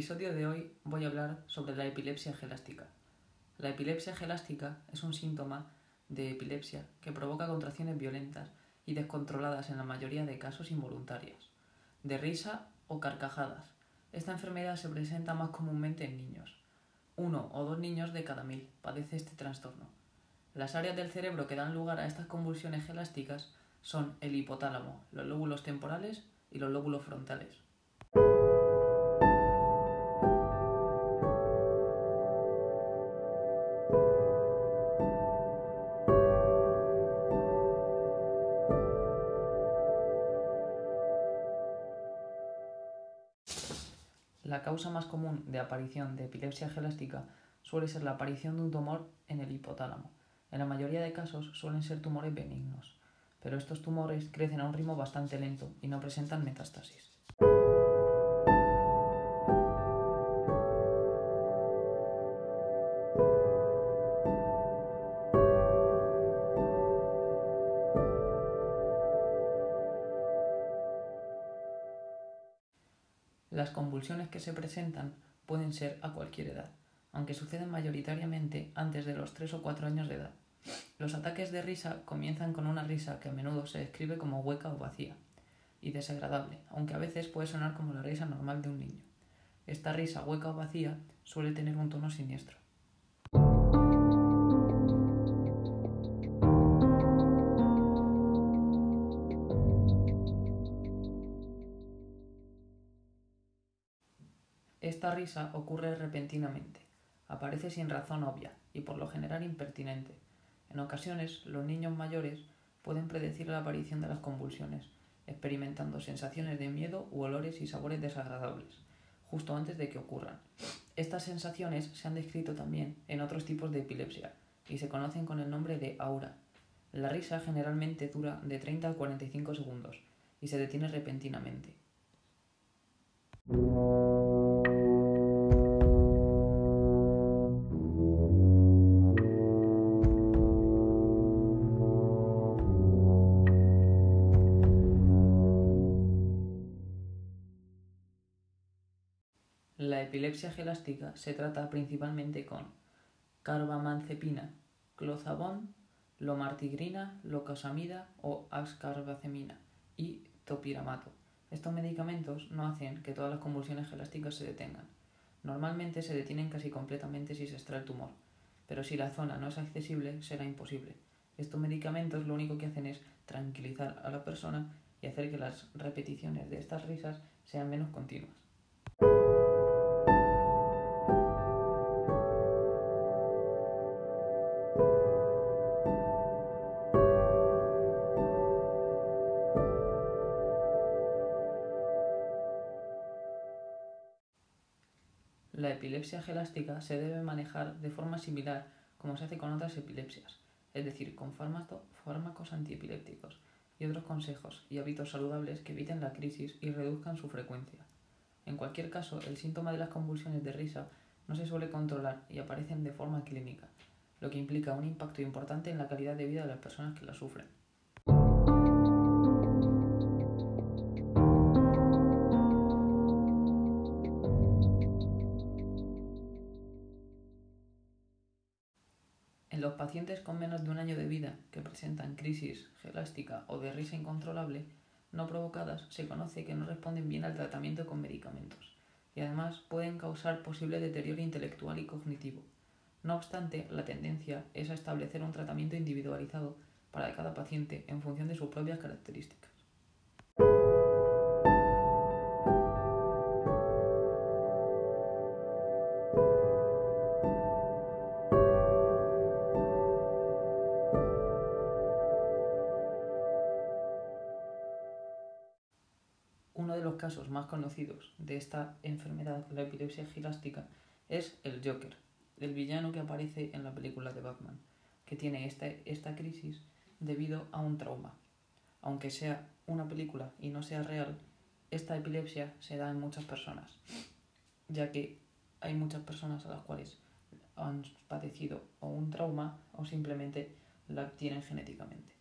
episodio de hoy voy a hablar sobre la epilepsia gelástica. La epilepsia gelástica es un síntoma de epilepsia que provoca contracciones violentas y descontroladas en la mayoría de casos involuntarias, de risa o carcajadas. Esta enfermedad se presenta más comúnmente en niños. Uno o dos niños de cada mil padece este trastorno. Las áreas del cerebro que dan lugar a estas convulsiones gelásticas son el hipotálamo, los lóbulos temporales y los lóbulos frontales. La causa más común de aparición de epilepsia gelástica suele ser la aparición de un tumor en el hipotálamo. En la mayoría de casos suelen ser tumores benignos, pero estos tumores crecen a un ritmo bastante lento y no presentan metástasis. Las convulsiones que se presentan pueden ser a cualquier edad, aunque suceden mayoritariamente antes de los 3 o 4 años de edad. Los ataques de risa comienzan con una risa que a menudo se describe como hueca o vacía y desagradable, aunque a veces puede sonar como la risa normal de un niño. Esta risa hueca o vacía suele tener un tono siniestro. Esta risa ocurre repentinamente, aparece sin razón obvia y por lo general impertinente. En ocasiones, los niños mayores pueden predecir la aparición de las convulsiones, experimentando sensaciones de miedo u olores y sabores desagradables, justo antes de que ocurran. Estas sensaciones se han descrito también en otros tipos de epilepsia y se conocen con el nombre de aura. La risa generalmente dura de 30 a 45 segundos y se detiene repentinamente. La epilepsia gelástica se trata principalmente con carbamazepina, clozapam, lomartigrina, locosamida o ascarbazemina y topiramato. Estos medicamentos no hacen que todas las convulsiones gelásticas se detengan. Normalmente se detienen casi completamente si se extrae el tumor, pero si la zona no es accesible será imposible. Estos medicamentos lo único que hacen es tranquilizar a la persona y hacer que las repeticiones de estas risas sean menos continuas. La epilepsia gelástica se debe manejar de forma similar como se hace con otras epilepsias, es decir, con fármacos antiepilépticos y otros consejos y hábitos saludables que eviten la crisis y reduzcan su frecuencia. En cualquier caso, el síntoma de las convulsiones de risa no se suele controlar y aparecen de forma clínica, lo que implica un impacto importante en la calidad de vida de las personas que la sufren. Los pacientes con menos de un año de vida que presentan crisis gelástica o de risa incontrolable no provocadas, se conoce que no responden bien al tratamiento con medicamentos y además pueden causar posible deterioro intelectual y cognitivo. No obstante, la tendencia es a establecer un tratamiento individualizado para cada paciente en función de sus propias características. Casos más conocidos de esta enfermedad, la epilepsia gelástica, es el Joker, el villano que aparece en la película de Batman, que tiene esta, esta crisis debido a un trauma. Aunque sea una película y no sea real, esta epilepsia se da en muchas personas, ya que hay muchas personas a las cuales han padecido un trauma o simplemente la tienen genéticamente.